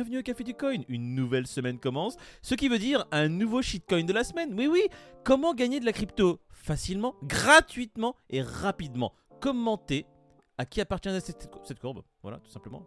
bienvenue au Café du Coin. Une nouvelle semaine commence, ce qui veut dire un nouveau shitcoin de la semaine. Oui, oui, comment gagner de la crypto? Facilement, gratuitement et rapidement Commentez à qui appartient cette, courbe. Voilà, tout simplement.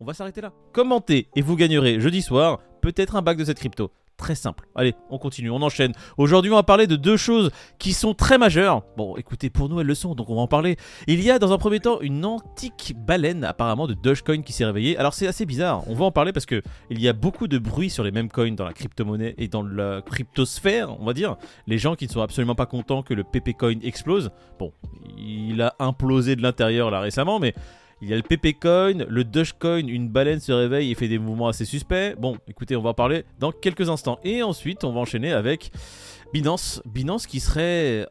On va s'arrêter là. Commentez et vous gagnerez jeudi soir peut-être un bac de cette crypto. Très simple. Allez, on continue, on enchaîne. Aujourd'hui, on va parler de deux choses qui sont très majeures. Bon, écoutez, pour nous, elles le sont, donc on va en parler. Il y a dans un premier temps une antique baleine apparemment de Dogecoin qui s'est réveillée. Alors c'est assez bizarre, on va en parler parce que il y a beaucoup de bruit sur les mêmes coins dans la crypto-monnaie et dans la cryptosphère, on va dire. Les gens qui ne sont absolument pas contents que le PP Coin explose. Bon, il a implosé de l'intérieur là récemment, mais il y a le PP Coin, le Dogecoin, une baleine se réveille et fait des mouvements assez suspects. Bon, écoutez, on va en parler dans quelques instants. Et ensuite, on va enchaîner avec Binance. Binance qui serait...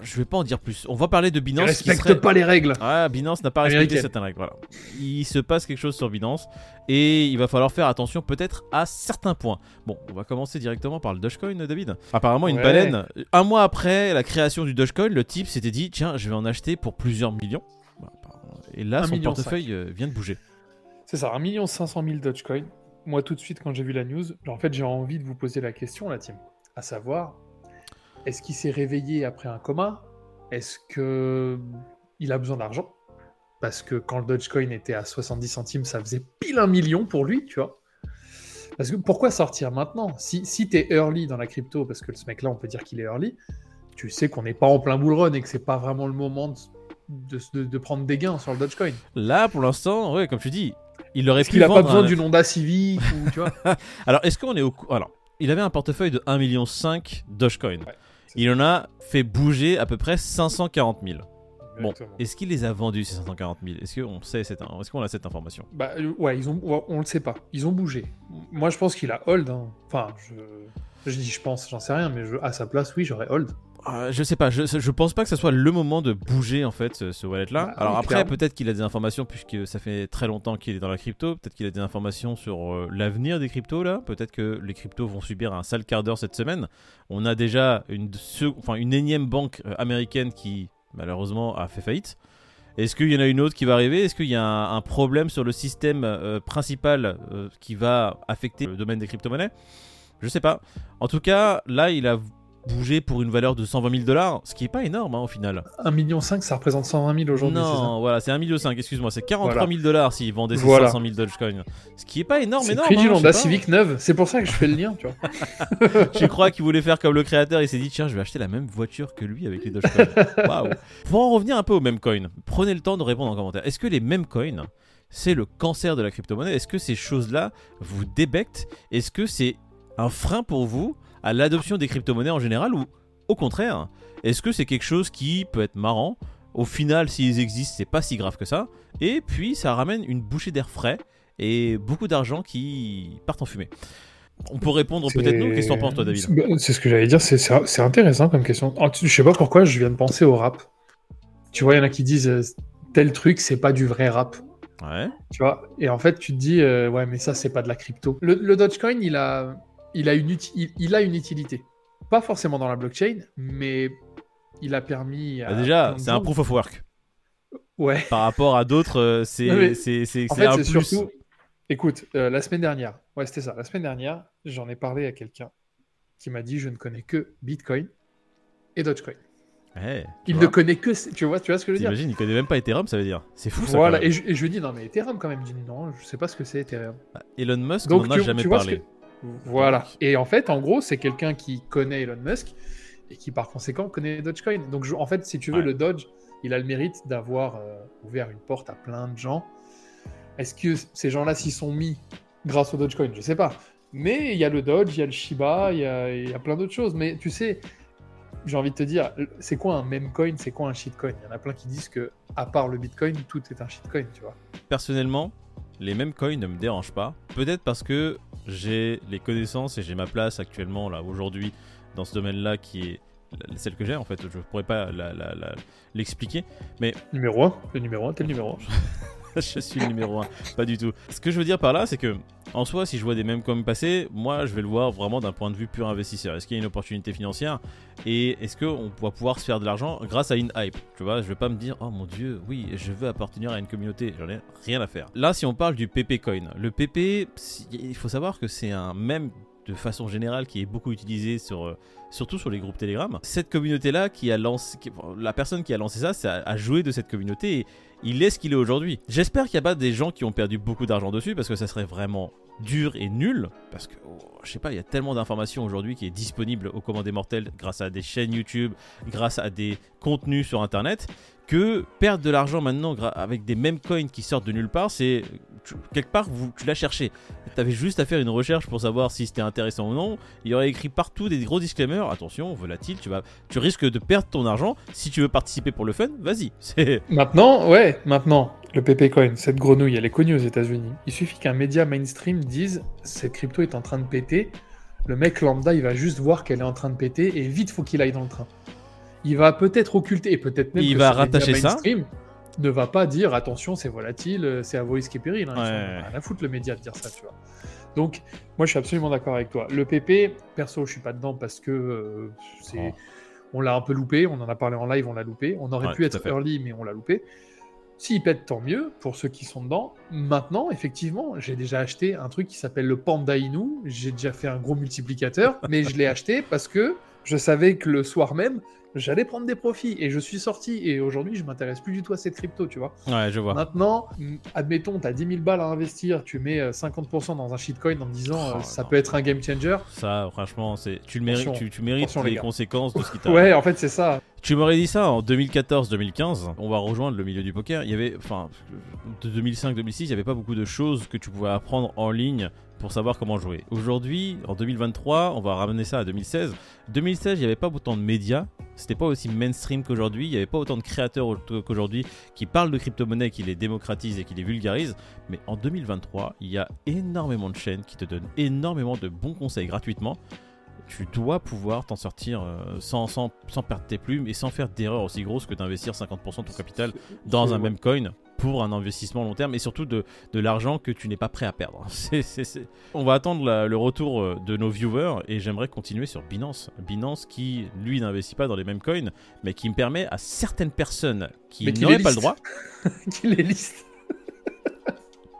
Je vais pas en dire plus. On va parler de Il Binance qui respecte serait... pas les règles. Ah, Binance n'a pas respecté certaines règles. Voilà. Il se passe quelque chose sur Binance et il va falloir faire attention peut-être à certains points. Bon, on va commencer directement par le Dogecoin, David. Apparemment, une Ouais. baleine. Un mois après la création du Dogecoin, le type s'était dit tiens, je vais en acheter pour plusieurs millions. Et là, Un son million portefeuille euh, vient de bouger. C'est ça, 1 500 000 Dogecoin. Moi, tout de suite, quand j'ai vu la news, en fait, j'ai envie de vous poser la question, la team. À savoir, est-ce qu'il s'est réveillé après un coma? Est-ce que il a besoin d'argent? Parce que quand le Dogecoin était à 70 centimes, ça faisait pile un million pour lui, tu vois. Parce que pourquoi sortir maintenant? Si, si tu es early dans la crypto, parce que ce mec-là, on peut dire qu'il est early, tu sais qu'on n'est pas en plein bull run et que c'est pas vraiment le moment de, de- de- de prendre des gains sur le Dogecoin. Là, pour l'instant, ouais, comme tu dis, il aurait pu qu'il a pas besoin un- d'une Honda Civic ou tu vois Alors, est-ce qu'on est au Alors, il avait un portefeuille de 1,5 million Dogecoin. c'est Il en a fait bouger à peu près 540 000. Bon, est-ce qu'il les a vendus ces 540 000 Est-ce qu'on sait cette, est-ce qu'on a cette information? Bah euh, ouais, ils ont, ouais, on le sait pas. Ils ont bougé. Moi, je pense qu'il a hold. hein. Enfin, je, je dis, je pense, j'en sais rien, mais je- à sa place, oui, j'aurais hold. Euh, Je sais pas, je, je pense pas que ce soit le moment de bouger en fait ce, ce wallet-là. Bah, Alors oui, après, peut-être qu'il a des informations puisque ça fait très longtemps qu'il est dans la crypto. Peut-être qu'il a des informations sur euh, l'avenir des cryptos là. Peut-être que les cryptos vont subir un sale quart d'heure cette semaine. On a déjà une, se- enfin, une énième banque euh, américaine qui malheureusement a fait faillite. Est-ce qu'il y en a une autre qui va arriver? Est-ce qu'il y a un, un problème sur le système euh, principal qui va affecter le domaine des crypto-monnaies? Je sais pas. En tout cas, là, il a bougé pour une valeur de 120 000 dollars, ce qui est pas énorme hein, au final. 1,5 million, ça représente 120 000 aujourd'hui. c'est Non, voilà, c'est 1,5 million, excuse-moi, c'est 43 Voilà. 000 dollars s'ils vendaient ces Voilà. 500 000 Dogecoin. Ce qui est pas énorme, C'est énorme. prix d'une hein, je Honda. Civic neuve. C'est pour ça que je fais le lien, tu vois. Je crois qu'il voulait faire comme le créateur, il s'est dit tiens, je vais acheter la même voiture que lui avec les Dogecoin. Waouh. Pour en revenir un peu aux mêmes coins, prenez le temps de répondre en commentaire. Est-ce que les mêmes coins, c'est le cancer de la crypto-monnaie? Est-ce que ces choses-là vous débectent? Est-ce que c'est un frein pour vous à l'adoption des crypto-monnaies en général ou au contraire, est-ce que c'est quelque chose qui peut être marrant? Au final, s'ils existent, c'est pas si grave que ça. Et puis, ça ramène une bouchée d'air frais et beaucoup d'argent qui partent en fumée. On peut répondre peut-être nous. Qu'est-ce que t'en penses, toi, David? C'est bah, ce que j'allais dire. c'est- intéressant comme question. Ah, tu- Je sais pas pourquoi je viens de penser au rap. Tu vois, il y en a qui disent euh, tel truc, c'est pas du vrai rap. Ouais. Tu vois, et en fait, tu te dis, euh, ouais, mais ça, c'est pas de la crypto. Le, le Dogecoin, il a, il, a une uti- il, il a une utilité. Pas forcément dans la blockchain, mais il a permis. à Bah, déjà, c'est un proof of work. Ouais. Par rapport à d'autres, euh, c'est c'est- En fait, un plus. surtout. Écoute, euh, la semaine dernière, ouais, c'était ça. La semaine dernière, j'en ai parlé à quelqu'un qui m'a dit je ne connais que Bitcoin et Dogecoin. Tu Il vois. ne connaît que. Tu vois, tu vois ce que je veux dire? T'imagines, il connaît même pas Ethereum, ça veut dire. C'est fou ça. Voilà, et je, et je lui dis non, mais Ethereum quand même. Il dit non, je sais pas ce que c'est Ethereum. Elon Musk n'en a jamais tu parlé. que- Voilà. Et en fait, en gros, c'est quelqu'un qui connaît Elon Musk et qui par conséquent connaît Dogecoin. Donc je- en fait, si tu veux, Ouais. le Doge, il a le mérite d'avoir euh, ouvert une porte à plein de gens. Est-ce que ces gens-là s'y sont mis grâce au Dogecoin? Je sais pas. Mais il y a le Doge, il y a le Shiba, il y a, il y a plein d'autres choses. Mais tu sais, j'ai envie de te dire, c'est quoi un meme coin? C'est quoi un shitcoin Il y en a plein qui disent que, à part le Bitcoin, tout est un shitcoin, tu vois. Personnellement, les mêmes coins ne me dérangent pas. Peut-être parce que j'ai les connaissances et j'ai ma place actuellement, là, aujourd'hui, dans ce domaine-là qui est celle que j'ai en fait. Je pourrais pas l'expliquer. Numéro 1, le numéro 1, t'es le numéro 1. je suis le numéro 1. Pas du tout. Ce que je veux dire par là, c'est que en soi, si je vois des mêmes comme passer, moi je vais le voir vraiment d'un point de vue pur investisseur. Est-ce qu'il y a une opportunité financière? Et est-ce qu'on va pouvoir se faire de l'argent grâce à une hype? Tu vois, je vais pas me dire oh mon dieu, oui, je veux appartenir à une communauté. J'en ai rien à faire. Là, si on parle du PP Coin, le PP, il faut savoir que c'est un même de façon générale qui est beaucoup utilisé sur euh, surtout sur les groupes Telegram. Cette communauté-là, qui a lancé, la personne qui a lancé ça, c'est a joué de cette communauté et il est ce qu'il est aujourd'hui. J'espère qu'il n'y a pas des gens qui ont perdu beaucoup d'argent dessus parce que ça serait vraiment dur et nul parce que oh, je sais pas, il y a tellement d'informations aujourd'hui qui est disponible aux commandes mortels grâce à des chaînes YouTube, grâce à des contenus sur internet que perdre de l'argent maintenant avec des mêmes coins qui sortent de nulle part, c'est quelque part vous, tu l'as cherché. Tu avais juste à faire une recherche pour savoir si c'était intéressant ou non. Il y aurait écrit partout des gros disclaimers. Attention, volatile, tu vas, tu risques de perdre ton argent. Si tu veux participer pour le fun, vas-y. Maintenant, ouais, maintenant. Le PP Coin, cette grenouille, elle est connue aux États-Unis. Il suffit qu'un média mainstream dise cette crypto est en train de péter. Le mec lambda, il va juste voir qu'elle est en train de péter et vite, faut qu'il aille dans le train il va peut-être occulter, et peut-être même il va rattacher ça. Ne va pas dire attention, c'est volatile, euh, c'est à voice qui est péril. Hein, ouais. À foutre le média de dire ça, tu vois. Donc, moi, je suis absolument d'accord avec toi. Le PP, perso, je suis pas dedans parce que euh, c'est, oh. on l'a un peu loupé. On en a parlé en live, on l'a loupé. On aurait pu être early, mais on l'a loupé. S'il pète, tant mieux pour ceux qui sont dedans. Maintenant, effectivement, j'ai déjà acheté un truc qui s'appelle le Panda Inu. J'ai déjà fait un gros multiplicateur, mais je l'ai acheté parce que je savais que le soir même, j'allais prendre des profits et je suis sorti et aujourd'hui je m'intéresse plus du tout à cette crypto, tu vois. Ouais, je vois. Maintenant, admettons, tu as 10 000 balles à investir, tu mets 50% euh, dans un shitcoin en disant euh, oh, ça peut être un game changer. Ça, franchement, c'est tu le mérites, tu, mérites les, conséquences de ce qui t'a. ouais, en fait, c'est ça. Tu m'aurais dit ça en 2014-2015, on va rejoindre le milieu du poker. Il y avait, enfin, de 2005-2006, il n'y avait pas beaucoup de choses que tu pouvais apprendre en ligne pour savoir comment jouer. Aujourd'hui, en 2023, on va ramener ça à 2016. 2016, il n'y avait pas autant de médias, c'était pas aussi mainstream qu'aujourd'hui, il n'y avait pas autant de créateurs qu'aujourd'hui qui parlent de crypto-monnaie, qui les démocratisent et qui les vulgarisent. Mais en 2023, il y a énormément de chaînes qui te donnent énormément de bons conseils gratuitement tu dois pouvoir t'en sortir euh, sans, sans, sans, perdre tes plumes et sans faire d'erreur aussi grosse que d'investir 50% de ton capital dans un même coin pour un investissement long terme et surtout de, de l'argent que tu n'es pas prêt à perdre. On va attendre le retour euh, de nos viewers et j'aimerais continuer sur Binance. Binance qui, lui, n'investit pas dans les mêmes coins, mais qui me permet à certaines personnes qui n'auraient pas le droit. qui les liste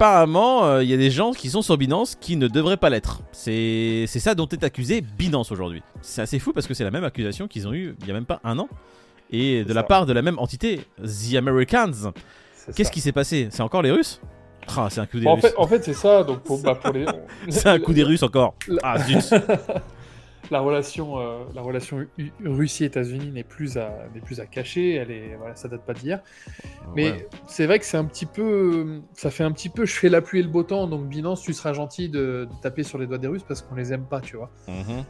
apparemment, euh, il y a des gens qui sont sur Binance qui ne devraient pas l'être. C'est ça dont est accusé Binance aujourd'hui. C'est assez fou parce que c'est la même accusation qu'ils ont eu il y a même pas un an. Et de la part de la même entité, The Americans. Qu'est-ce qui s'est passé? C'est encore les Russes? Ah, c'est un coup des Russes. En fait, c'est ça. Donc bah, c'est un coup des Russes encore. Ah zut. la relation, euh, la relation Russie-États-Unis n'est plus à n'est plus à cacher. Elle est, voilà, ça date pas d'hier. Mais c'est vrai que c'est un petit peu, ça fait un petit peu, je fais la pluie et le beau temps. Donc Binance, tu seras gentil de, taper sur les doigts des Russes parce qu'on les aime pas, tu vois. Mhm.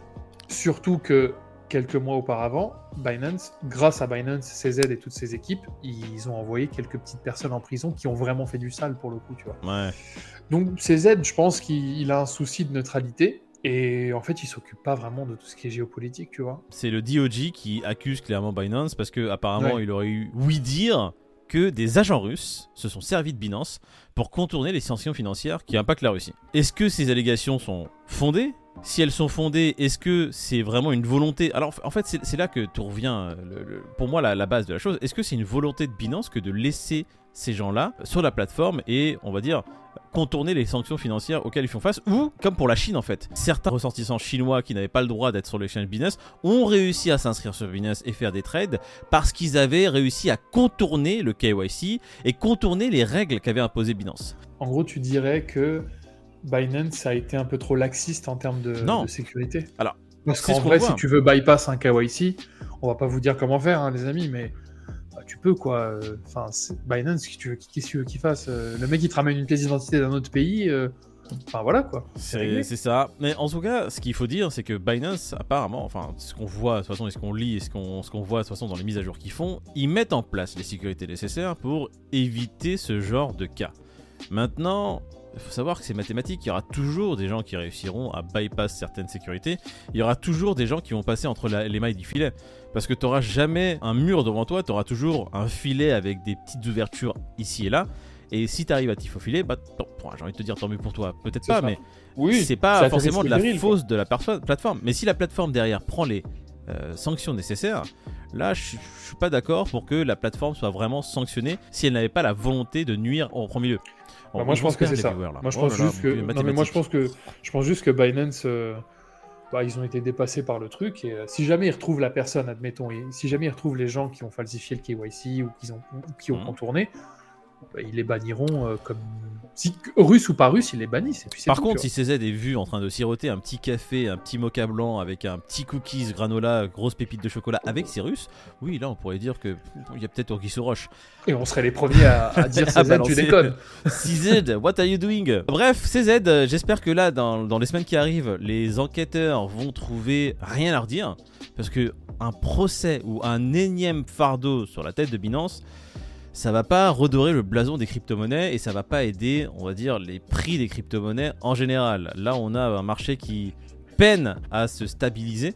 Surtout que quelques mois auparavant, Binance, grâce à Binance, CZ et toutes ses équipes, ils ont envoyé quelques petites personnes en prison qui ont vraiment fait du sale pour le coup, tu vois. Ouais. Donc CZ, je pense qu'il a un souci de neutralité et en fait, il s'occupe pas vraiment de tout ce qui est géopolitique, tu vois. C'est le DOJ qui accuse clairement Binance parce que apparemment, il aurait eu oui dire que des agents russes se sont servis de Binance pour contourner les sanctions financières qui impactent la Russie. Est-ce que ces allégations sont fondées si elles sont fondées, est-ce que c'est vraiment une volonté? Alors en fait, c'est là que tout revient, pour moi, la, base de la chose. Est-ce que c'est une volonté de Binance que de laisser ces gens-là sur la plateforme et, on va dire, contourner les sanctions financières auxquelles ils font face, ou comme pour la Chine en fait. Certains ressortissants chinois qui n'avaient pas le droit d'être sur l'échange business ont réussi à s'inscrire sur business et faire des trades parce qu'ils avaient réussi à contourner le KYC et contourner les règles qu'avait imposé Binance. En gros, tu dirais que Binance a été un peu trop laxiste en termes de, sécurité. Alors, parce qu'en vrai, si tu veux bypass un KYC, on va pas vous dire comment faire, hein, les amis, mais tu peux quoi. Enfin, Binance, qu'est-ce que tu veux qu'il fasse euh, Le mec il te ramène une pièce d'identité d'un autre pays. Euh, enfin voilà quoi. C'est ça. Mais en tout cas, ce qu'il faut dire, c'est que Binance, apparemment, enfin, ce qu'on voit de toute façon, et ce qu'on lit, et ce qu'on ce qu'on voit de toute façon dans les mises à jour qu'ils font, ils mettent en place les sécurités nécessaires pour éviter ce genre de cas. Maintenant, il faut savoir que c'est mathématique, il y aura toujours des gens qui réussiront à bypass certaines sécurités, il y aura toujours des gens qui vont passer entre les mailles du filet. Parce que tu n'auras jamais un mur devant toi, tu auras toujours un filet avec des petites ouvertures ici et là. Et si t'arrives à t'y faufiler, bah j'ai envie de te dire tant mieux pour toi, peut-être pas, ça. mais Oui, c'est pas forcément de la fausse de la plateforme. Mais si la plateforme derrière prend les euh, sanctions nécessaires, là je je suis pas d'accord pour que la plateforme soit vraiment sanctionnée si elle n'avait pas la volonté de nuire en premier lieu. Bah, moi, je pense que c'est ça. viewers. Moi, je Oh pense juste que. Non, mais moi, je pense que. Je pense juste que Binance. euh, Bah, ils ont été dépassés par le truc et euh, si jamais ils retrouvent la personne, admettons, et si jamais ils retrouvent les gens qui ont falsifié le KYC ou qui ont, ou qui ont Mhm. contourné, ils les banniront euh, comme si russe ou pas russe, ils les bannissent. Et puis c'est Par tout, contre, si CZ est vu en train de siroter un petit café, un petit mocha blanc avec un petit cookies granola, grosse pépite de chocolat avec Cyrus, oui, là on pourrait dire que il y a peut-être Orgy Soroche. vois. et on serait les premiers à, à dire À c'est tu déconnes. CZ, what are you doing? Bref, CZ, euh, j'espère que là, dans, dans les semaines qui arrivent, les enquêteurs vont trouver rien à redire. Parce que un procès ou un énième fardeau sur la tête de Binance, ça va pas redorer le blason des crypto-monnaies et ça va pas aider, on va dire, les prix des crypto-monnaies en général. Là, on a un marché qui peine à se stabiliser.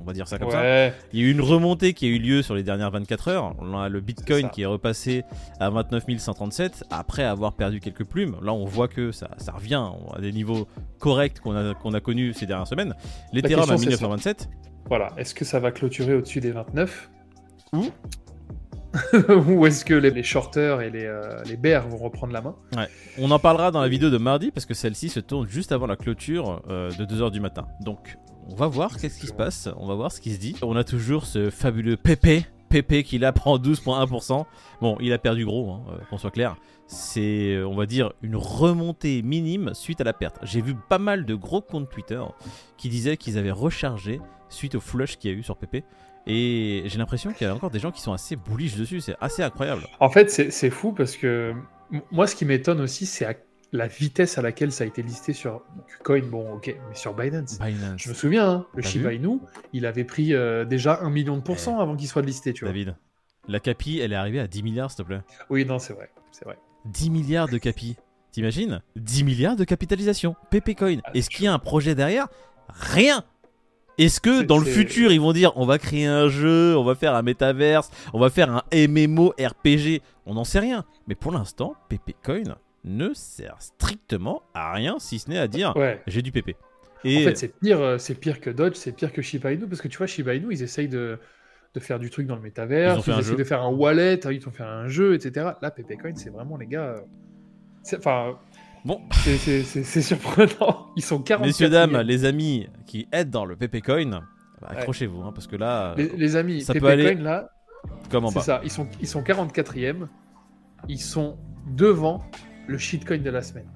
On va dire ça comme ça. Il y a eu une remontée qui a eu lieu sur les dernières 24 heures. On a le Bitcoin qui est repassé à 29 137 après avoir perdu quelques plumes. Là, on voit que ça, ça revient à des niveaux corrects qu'on a, qu'on a connus ces dernières semaines. L'Ethereum à question, c'est ça. 1927. voilà. Est-ce que ça va clôturer au-dessus des 29 Où Ou est-ce que les, les shorters et les, euh, les bears vont reprendre la main On en parlera dans la vidéo de mardi parce que celle-ci se tourne juste avant la clôture euh, de 2h du matin. Donc, on va voir qu'est-ce qui se passe. On va voir ce qui se dit. On a toujours ce fabuleux Pépé. Pépé qui là prend 12,1%. Bon, il a perdu gros, hein, euh, qu'on soit clair. C'est, on va dire, une remontée minime suite à la perte. J'ai vu pas mal de gros comptes Twitter qui disaient qu'ils avaient rechargé suite au flush qu'il y a eu sur Pépé. Et j'ai l'impression qu'il y a encore des gens qui sont assez bullish dessus. C'est assez incroyable. En fait, c'est fou parce que moi, ce qui m'étonne aussi, c'est la vitesse à laquelle ça a été listé sur Qcoin. Bon, ok, mais sur Binance. Binance. Je me souviens, hein, le Shiba Inu, il avait pris euh, déjà un million de pourcents avant qu'il soit listé, tu vois. David, la capi, elle est arrivée à 10 milliards, s'il te plaît. Oui, non, c'est vrai, c'est vrai. 10 milliards de capi. T'imagines? 10 milliards de capitalisation. PP Coin. Ah, Est-ce qu'il y a un projet derrière? Rien Est-ce que dans le futur, ils vont dire on va créer un jeu, on va faire un métaverse, on va faire un MMO RPG On n'en sait rien. Mais pour l'instant, PP Coin ne sert strictement à rien si ce n'est à dire Ouais. j'ai du PP. En Et fait, c'est pire, euh, c'est pire que Dodge, c'est pire que Shiba Inu, parce que tu vois, Shiba Inu, ils essayent de, de faire du truc dans le métavers, ils, essayent jeu. de faire un wallet, ils ont fait un jeu, etc. Là, Pepecoin, c'est vraiment les gars. euh, c'est- Enfin, bon, c'est- surprenant. Ils sont 40 messieurs, dames, les amis qui aident dans le PP Coin, bah, accrochez-vous, hein, parce que là, Les, les amis, ça peut Pepecoin, aller là, comme en c'est ça, ils sont, ils sont 44e, ils sont devant le shitcoin de la semaine.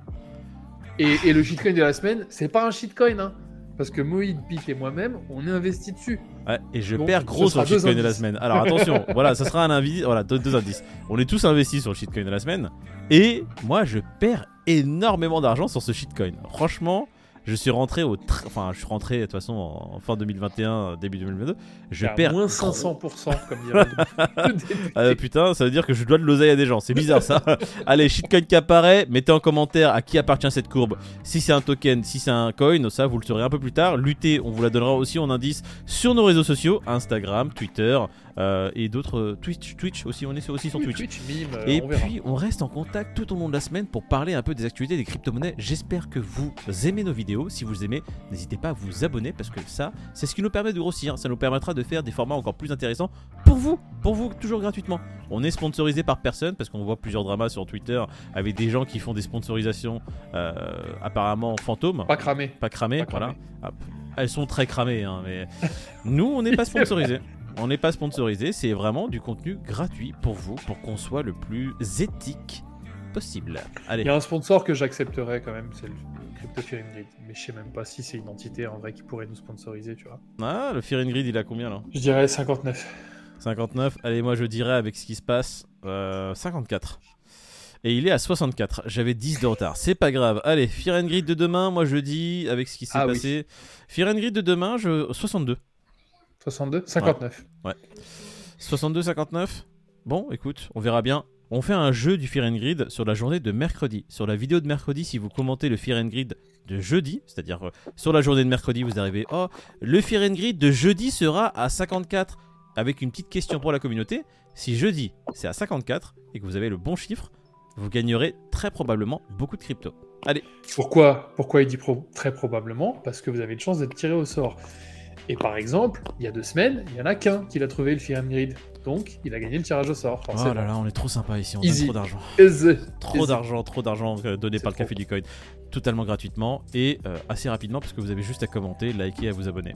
Et, et le shitcoin de la semaine, c'est pas un shitcoin, hein, parce que Moïd, Pete et moi-même, on est investi dessus. Ouais, et je Donc, perds gros sur le shitcoin de la semaine. Alors attention, voilà, ça sera un indice. Voilà, deux, deux indices. On est tous investis sur le shitcoin de la semaine. Et moi, je perds énormément d'argent sur ce shitcoin. Franchement, je suis rentré au. tr- Enfin, je suis rentré de toute façon en fin 2021, début 2022. Je perds. moins gros- 500%, comme dirait. Ah, putain, ça veut dire que je dois de l'oseille à des gens. C'est bizarre ça. Allez, shitcoin qui apparaît, mettez en commentaire à qui appartient cette courbe. Si c'est un token, si c'est un coin, ça vous le saurez un peu plus tard. Lutter, on vous la donnera aussi en indice sur nos réseaux sociaux Instagram, Twitter euh, et d'autres. euh, Twitch, Twitch aussi, on est aussi sur Twitch. mime, euh, Et on verra. puis on reste en contact tout au long de la semaine pour parler un peu des actualités des crypto-monnaies. J'espère que vous aimez nos vidéos. Si vous aimez, n'hésitez pas à vous abonner parce que ça, c'est ce qui nous permet de grossir. Ça nous permettra de faire des formats encore plus intéressants pour vous, pour vous toujours gratuitement. On est sponsorisé par personne parce qu'on voit plusieurs dramas sur Twitter avec des gens qui font des sponsorisations euh, apparemment fantômes, Pas cramé. pas cramé. Voilà. Elles sont très cramées, hein, mais nous, on n'est pas sponsorisé. On n'est pas sponsorisé, c'est vraiment du contenu gratuit pour vous, pour qu'on soit le plus éthique possible. Allez, Il y a un sponsor que j'accepterais quand même, c'est le Crypto Fear Grid. Mais je sais même pas si c'est une entité en vrai qui pourrait nous sponsoriser, tu vois. ah, le Fear and Greed, il a combien là? Je dirais 59. 59. Allez, moi je dirais avec ce qui se passe, euh, 54. Et il est à 64. J'avais 10 de retard. C'est pas grave. Allez, Fear and Greed de demain, moi je dis, avec ce qui s'est Ah oui. passé. Fear and Greed de demain, je... 62. 62 59. 62-59 Bon, écoute, on verra bien. On fait un jeu du Fear and Grid sur la journée de mercredi. Sur la vidéo de mercredi, si vous commentez le Fear and Grid de jeudi, c'est-à-dire euh, sur la journée de mercredi, vous arrivez Oh, le Fear and Grid de jeudi sera à 54 avec une petite question pour la communauté. Si jeudi c'est à 54 et que vous avez le bon chiffre, vous gagnerez très probablement beaucoup de crypto. Allez, Pourquoi, pourquoi il dit pro- très probablement? Parce que vous avez une chance d'être tiré au sort. Et par exemple, il y a deux semaines, il y en a qu'un qui l'a trouvé, le Greed. Donc, il a gagné le tirage au sort. oh là là, on est trop sympa ici, on Easy. donne trop d'argent. Easy. Trop d'argent, trop d'argent euh, donné par le. Café du Coin. Totalement gratuitement et euh, assez rapidement parce que vous avez juste à commenter, liker et à vous abonner.